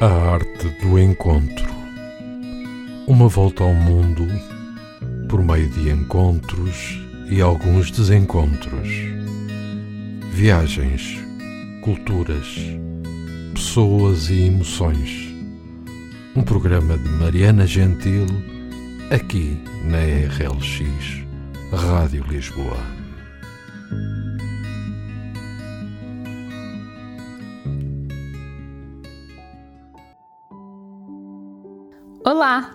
A arte do encontro. Uma volta ao mundo por meio de encontros e alguns desencontros. Viagens, culturas, pessoas e emoções. Um programa de Mariana Gentil, aqui na RLX, Rádio Lisboa. Olá!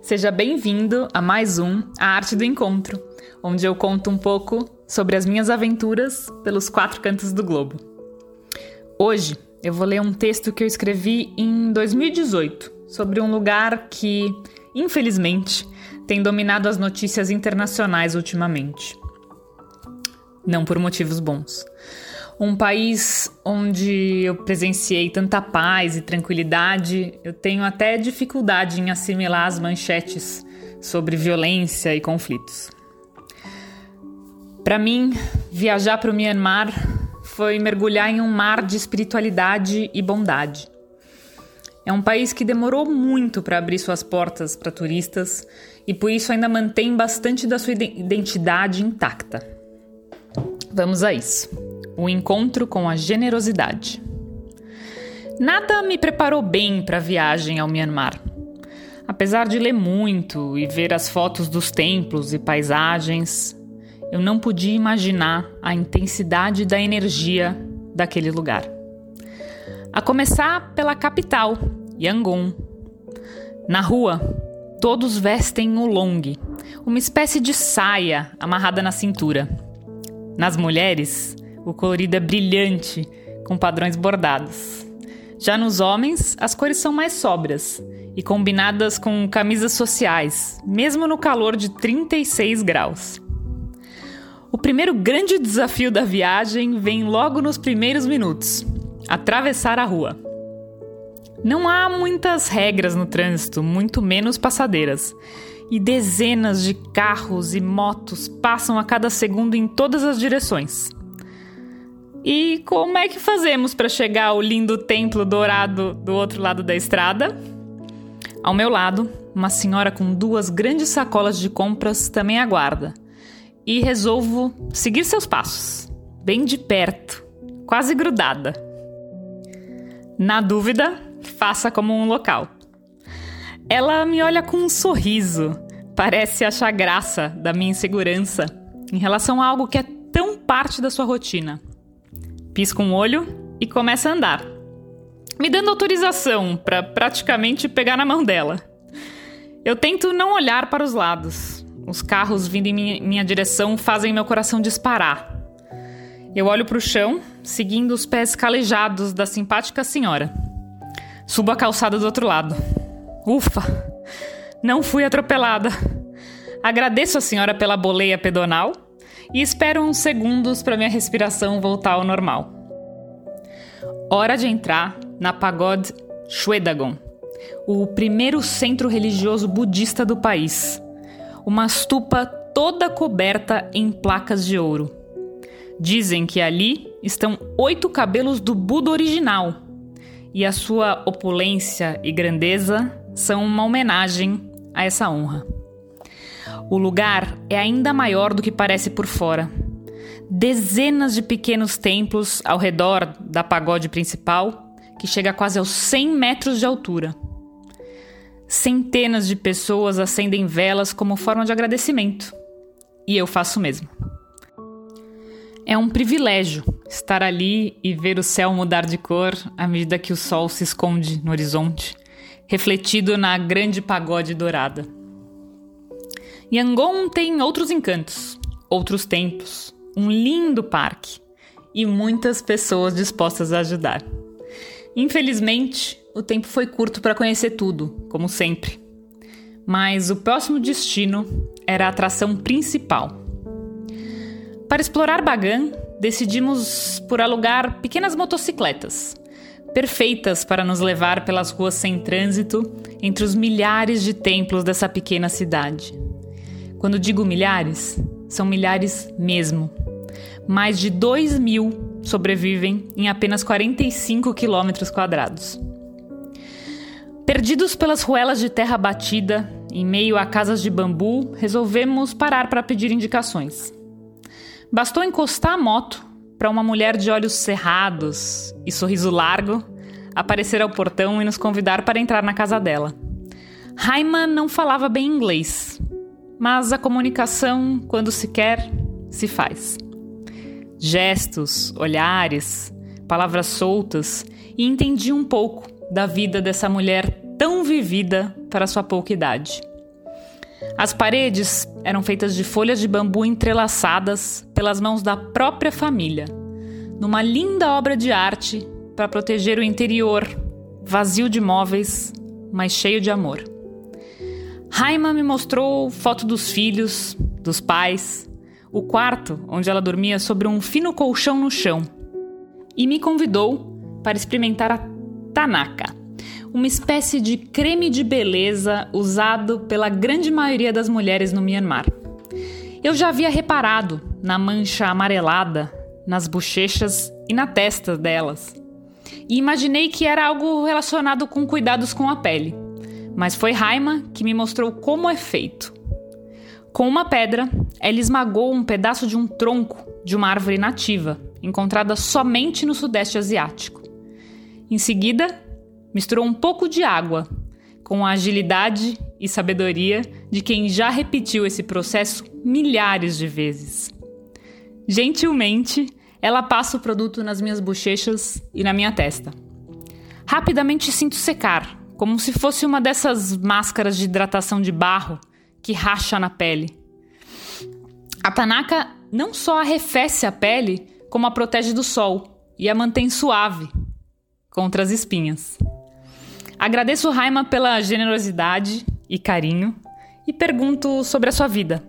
Seja bem-vindo a mais um A Arte do Encontro, onde eu conto um pouco sobre as minhas aventuras pelos quatro cantos do globo. Hoje eu vou ler um texto que eu escrevi em 2018 sobre um lugar que, infelizmente, tem dominado as notícias internacionais ultimamente. Não por motivos bons um país onde eu presenciei tanta paz e tranquilidade, eu tenho até dificuldade em assimilar as manchetes sobre violência e conflitos. Para mim, viajar para o Myanmar foi mergulhar em um mar de espiritualidade e bondade. É um país que demorou muito para abrir suas portas para turistas e por isso ainda mantém bastante da sua identidade intacta. Vamos a isso o encontro com a generosidade. Nada me preparou bem para a viagem ao Myanmar. Apesar de ler muito e ver as fotos dos templos e paisagens, eu não podia imaginar a intensidade da energia daquele lugar. A começar pela capital, Yangon. Na rua, todos vestem o long, uma espécie de saia amarrada na cintura. Nas mulheres, o colorido é brilhante, com padrões bordados. Já nos homens, as cores são mais sóbrias e combinadas com camisas sociais, mesmo no calor de 36 graus. O primeiro grande desafio da viagem vem logo nos primeiros minutos: atravessar a rua. Não há muitas regras no trânsito, muito menos passadeiras. E dezenas de carros e motos passam a cada segundo em todas as direções. E como é que fazemos para chegar ao lindo templo dourado do outro lado da estrada? Ao meu lado, uma senhora com duas grandes sacolas de compras também aguarda. E resolvo seguir seus passos, bem de perto, quase grudada. Na dúvida, faça como um local. Ela me olha com um sorriso, parece achar graça da minha insegurança em relação a algo que é tão parte da sua rotina pisca um olho e começa a andar, me dando autorização para praticamente pegar na mão dela. Eu tento não olhar para os lados. Os carros vindo em minha, minha direção fazem meu coração disparar. Eu olho para o chão, seguindo os pés calejados da simpática senhora. Subo a calçada do outro lado. Ufa! Não fui atropelada. Agradeço a senhora pela boleia pedonal e espero uns segundos para minha respiração voltar ao normal. Hora de entrar na Pagode Shwedagon, o primeiro centro religioso budista do país. Uma estupa toda coberta em placas de ouro. Dizem que ali estão oito cabelos do Buda original, e a sua opulência e grandeza são uma homenagem a essa honra. O lugar é ainda maior do que parece por fora. Dezenas de pequenos templos ao redor da pagode principal, que chega quase aos 100 metros de altura. Centenas de pessoas acendem velas como forma de agradecimento. E eu faço o mesmo. É um privilégio estar ali e ver o céu mudar de cor à medida que o sol se esconde no horizonte, refletido na grande pagode dourada. Yangon tem outros encantos, outros templos, um lindo parque e muitas pessoas dispostas a ajudar. Infelizmente, o tempo foi curto para conhecer tudo, como sempre. Mas o próximo destino era a atração principal. Para explorar Bagan, decidimos por alugar pequenas motocicletas, perfeitas para nos levar pelas ruas sem trânsito entre os milhares de templos dessa pequena cidade. Quando digo milhares, são milhares mesmo. Mais de 2 mil sobrevivem em apenas 45 quilômetros quadrados. Perdidos pelas ruelas de terra batida, em meio a casas de bambu, resolvemos parar para pedir indicações. Bastou encostar a moto para uma mulher de olhos cerrados e sorriso largo aparecer ao portão e nos convidar para entrar na casa dela. Raima não falava bem inglês, mas a comunicação, quando se quer, se faz. Gestos, olhares, palavras soltas e entendi um pouco da vida dessa mulher tão vivida para sua pouca idade. As paredes eram feitas de folhas de bambu entrelaçadas pelas mãos da própria família, numa linda obra de arte para proteger o interior, vazio de móveis, mas cheio de amor. Raima me mostrou foto dos filhos, dos pais, o quarto onde ela dormia sobre um fino colchão no chão e me convidou para experimentar a Tanaka, uma espécie de creme de beleza usado pela grande maioria das mulheres no Myanmar. Eu já havia reparado na mancha amarelada, nas bochechas e na testa delas. E imaginei que era algo relacionado com cuidados com a pele. Mas foi Raima que me mostrou como é feito. Com uma pedra, ela esmagou um pedaço de um tronco de uma árvore nativa, encontrada somente no Sudeste Asiático. Em seguida, misturou um pouco de água, com a agilidade e sabedoria de quem já repetiu esse processo milhares de vezes. Gentilmente, ela passa o produto nas minhas bochechas e na minha testa. Rapidamente sinto secar, como se fosse uma dessas máscaras de hidratação de barro que racha na pele. A Tanaka não só arrefece a pele, como a protege do sol e a mantém suave, contra as espinhas. Agradeço Raima pela generosidade e carinho e pergunto sobre a sua vida.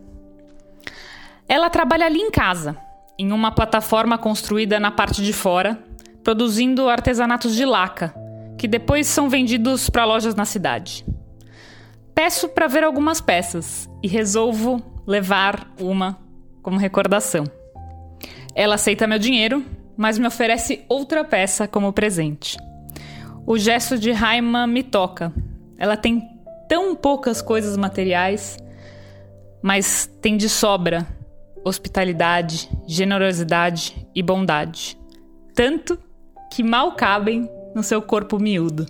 Ela trabalha ali em casa, em uma plataforma construída na parte de fora, produzindo artesanatos de laca, que depois são vendidos para lojas na cidade. Peço para ver algumas peças e resolvo levar uma como recordação. Ela aceita meu dinheiro mas me oferece outra peça como presente. O gesto de Raima me toca. Ela tem tão poucas coisas materiais, mas tem de sobra hospitalidade, generosidade e bondade. Tanto que mal cabem no seu corpo miúdo.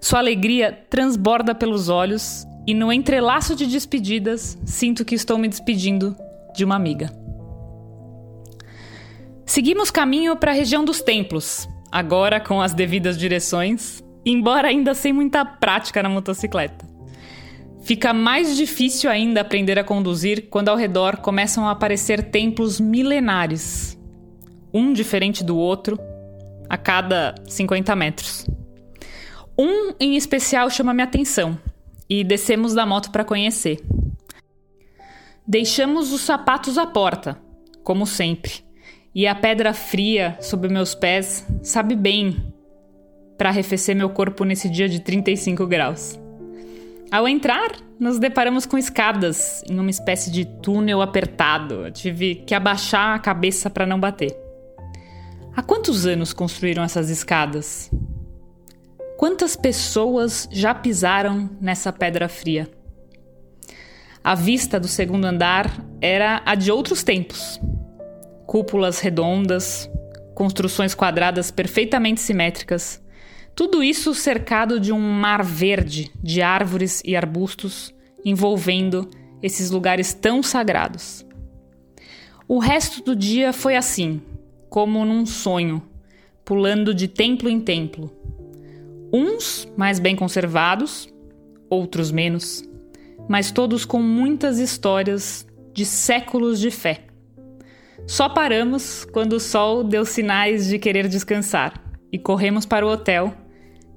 Sua alegria transborda pelos olhos e no entrelaço de despedidas sinto que estou me despedindo de uma amiga. Seguimos caminho para a região dos templos, agora com as devidas direções, embora ainda sem muita prática na motocicleta. Fica mais difícil ainda aprender a conduzir quando ao redor começam a aparecer templos milenares, um diferente do outro, a cada 50 metros. Um em especial chama minha atenção e descemos da moto para conhecer. Deixamos os sapatos à porta, como sempre e a pedra fria sob meus pés sabe bem para arrefecer meu corpo nesse dia de 35 graus. Ao entrar, nos deparamos com escadas em uma espécie de túnel apertado. Tive que abaixar a cabeça para não bater. Há quantos anos construíram essas escadas? Quantas pessoas já pisaram nessa pedra fria? A vista do segundo andar era a de outros tempos, cúpulas redondas, construções quadradas perfeitamente simétricas. Tudo isso cercado de um mar verde de árvores e arbustos envolvendo esses lugares tão sagrados. O resto do dia foi assim, como num sonho, pulando de templo em templo. Uns mais bem conservados, outros menos, mas todos com muitas histórias de séculos de fé. Só paramos quando o sol deu sinais de querer descansar e corremos para o hotel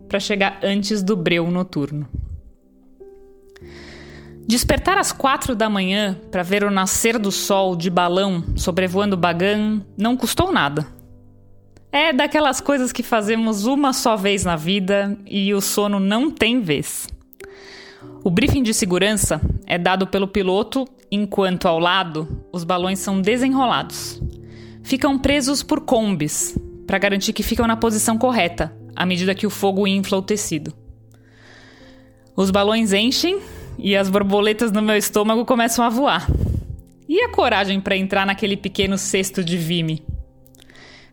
para chegar antes do breu noturno. Despertar às quatro da manhã para ver o nascer do sol de balão sobrevoando Bagan não custou nada. É daquelas coisas que fazemos uma só vez na vida e o sono não tem vez. O briefing de segurança é dado pelo piloto enquanto ao lado os balões são desenrolados. Ficam presos por combis para garantir que ficam na posição correta à medida que o fogo infla o tecido. Os balões enchem e as borboletas no meu estômago começam a voar. E a coragem para entrar naquele pequeno cesto de vime?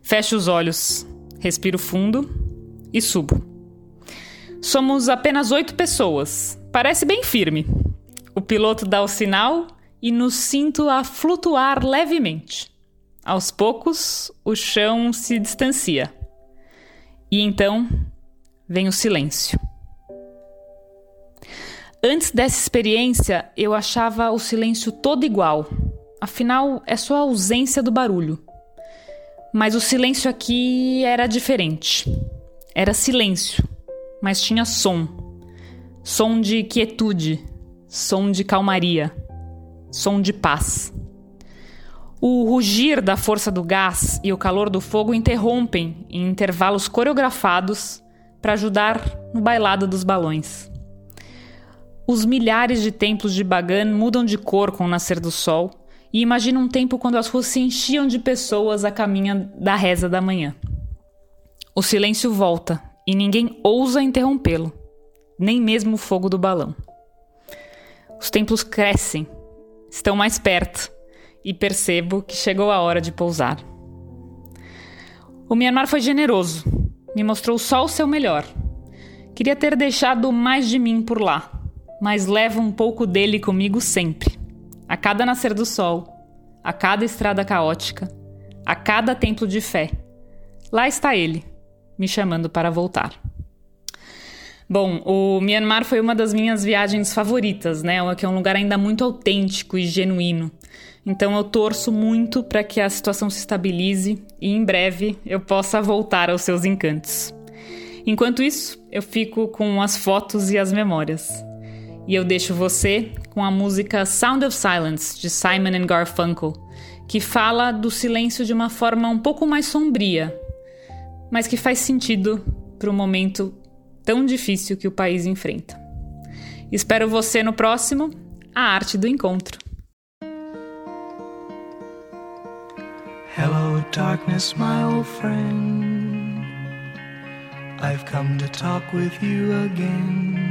Fecho os olhos, respiro fundo e subo. Somos apenas oito pessoas. Parece bem firme. O piloto dá o sinal e nos sinto a flutuar levemente. Aos poucos, o chão se distancia. E então vem o silêncio. Antes dessa experiência, eu achava o silêncio todo igual. Afinal, é só a ausência do barulho. Mas o silêncio aqui era diferente. Era silêncio, mas tinha som. Som de quietude, som de calmaria, som de paz. O rugir da força do gás e o calor do fogo interrompem em intervalos coreografados para ajudar no bailado dos balões. Os milhares de templos de Bagan mudam de cor com o nascer do sol e imagina um tempo quando as ruas se enchiam de pessoas a caminho da reza da manhã. O silêncio volta e ninguém ousa interrompê-lo, nem mesmo o fogo do balão. Os templos crescem, estão mais perto e percebo que chegou a hora de pousar. O Myanmar foi generoso, me mostrou só o seu melhor. Queria ter deixado mais de mim por lá mas levo um pouco dele comigo sempre. A cada nascer do sol, a cada estrada caótica, a cada templo de fé. Lá está ele, me chamando para voltar. Bom, o Myanmar foi uma das minhas viagens favoritas, né? Que é um lugar ainda muito autêntico e genuíno. Então eu torço muito para que a situação se estabilize e em breve eu possa voltar aos seus encantos. Enquanto isso, eu fico com as fotos e as memórias. E eu deixo você com a música Sound of Silence de Simon and Garfunkel, que fala do silêncio de uma forma um pouco mais sombria, mas que faz sentido para o momento tão difícil que o país enfrenta. Espero você no próximo A Arte do Encontro. Hello darkness my old friend I've come to talk with you again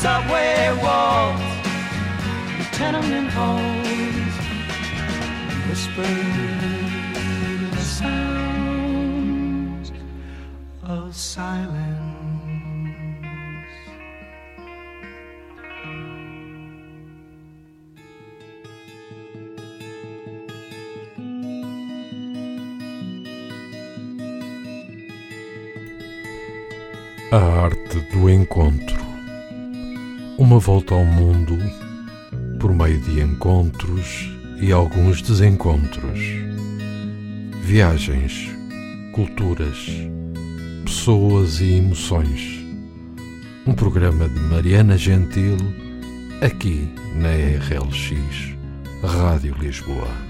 subway walls, the tenement halls, whispered the sounds of silence. A arte do encontro. Uma volta ao mundo por meio de encontros e alguns desencontros. Viagens, culturas, pessoas e emoções. Um programa de Mariana Gentil, aqui na RLX, Rádio Lisboa.